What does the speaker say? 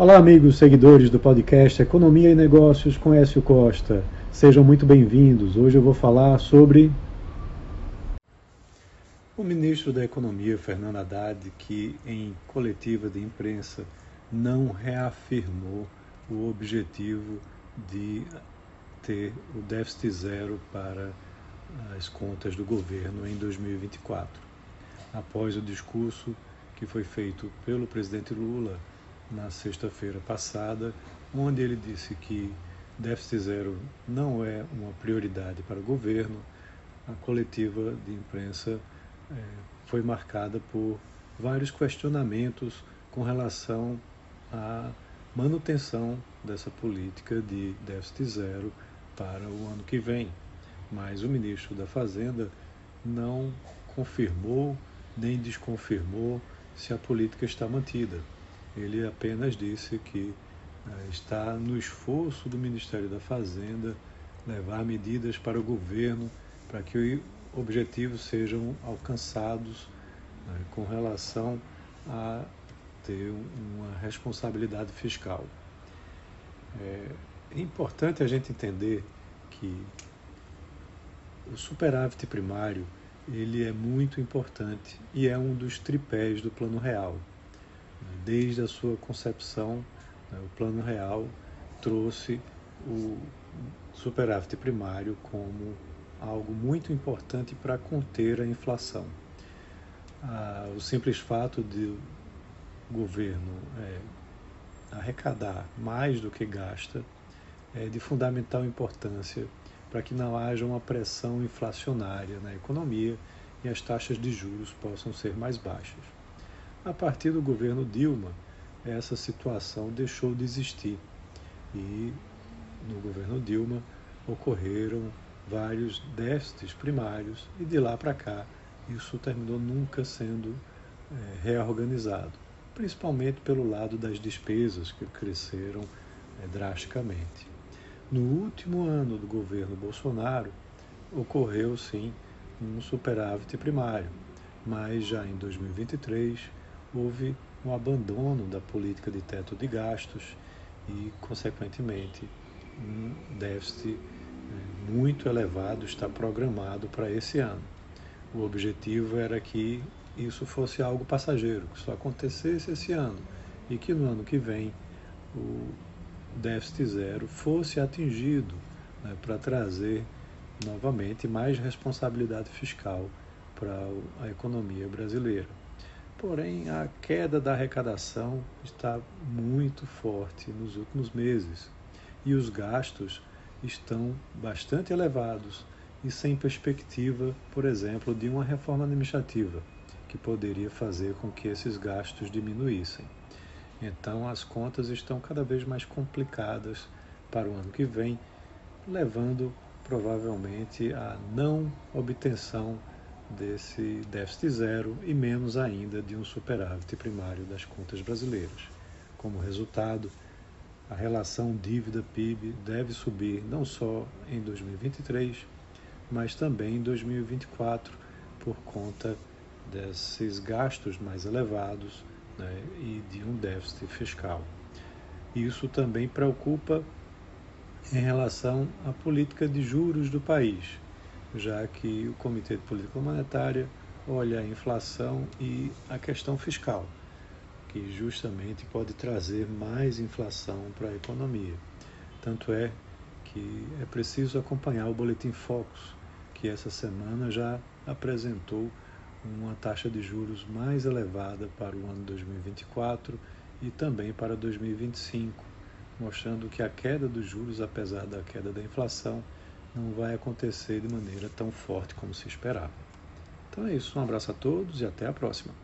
Olá, amigos seguidores do podcast Economia e Negócios com Écio Costa. Sejam muito bem-vindos. Hoje eu vou falar sobre o ministro da Economia, Fernando Haddad, que em coletiva de imprensa não reafirmou o objetivo de ter o déficit zero para as contas do governo em 2024. Após o discurso que foi feito pelo presidente Lula na sexta-feira passada, onde ele disse que déficit zero não é uma prioridade para o governo. A coletiva de imprensa é, foi marcada por vários questionamentos com relação à manutenção dessa política de déficit zero para o ano que vem. Mas o ministro da Fazenda não confirmou nem desconfirmou se a política está mantida. Ele apenas disse que eh, está no esforço do Ministério da Fazenda levar medidas para o governo para que objetivos sejam alcançados né, com relação a ter uma responsabilidade fiscal. É importante a gente entender que o superávit primário ele é muito importante e é um dos tripés do Plano Real. Desde a sua concepção, né, o Plano Real trouxe o superávit primário como algo muito importante para conter a inflação. Ah, o simples fato de o governo é, arrecadar mais do que gasta é de fundamental importância para que não haja uma pressão inflacionária na economia e as taxas de juros possam ser mais baixas. A partir do governo Dilma, essa situação deixou de existir e no governo Dilma ocorreram vários déficits primários e de lá para cá isso terminou nunca sendo é, reorganizado, principalmente pelo lado das despesas que cresceram é, drasticamente. No último ano do governo Bolsonaro, ocorreu sim um superávit primário, mas já em 2023 houve um abandono da política de teto de gastos e, consequentemente, um déficit eh, muito elevado está programado para esse ano. O objetivo era que isso fosse algo passageiro, que só acontecesse esse ano e que no ano que vem o déficit zero fosse atingido né, para trazer novamente mais responsabilidade fiscal para a economia brasileira. Porém, a queda da arrecadação está muito forte nos últimos meses e os gastos estão bastante elevados e sem perspectiva, por exemplo, de uma reforma administrativa que poderia fazer com que esses gastos diminuíssem. Então as contas estão cada vez mais complicadas para o ano que vem, levando provavelmente à não obtenção desse déficit zero e menos ainda de um superávit primário das contas brasileiras. Como resultado, a relação dívida-PIB deve subir não só em 2023, mas também em 2024, por conta desses gastos mais elevados né, e de um déficit fiscal. Isso também preocupa em relação à política de juros do país, já que o Comitê de Política Monetária olha a inflação e a questão fiscal, que justamente pode trazer mais inflação para a economia. Tanto é que é preciso acompanhar o Boletim Focus, que essa semana já apresentou uma taxa de juros mais elevada para o ano 2024 e também para 2025, mostrando que a queda dos juros, apesar da queda da inflação, não vai acontecer de maneira tão forte como se esperava. Então é isso, um abraço a todos e até a próxima.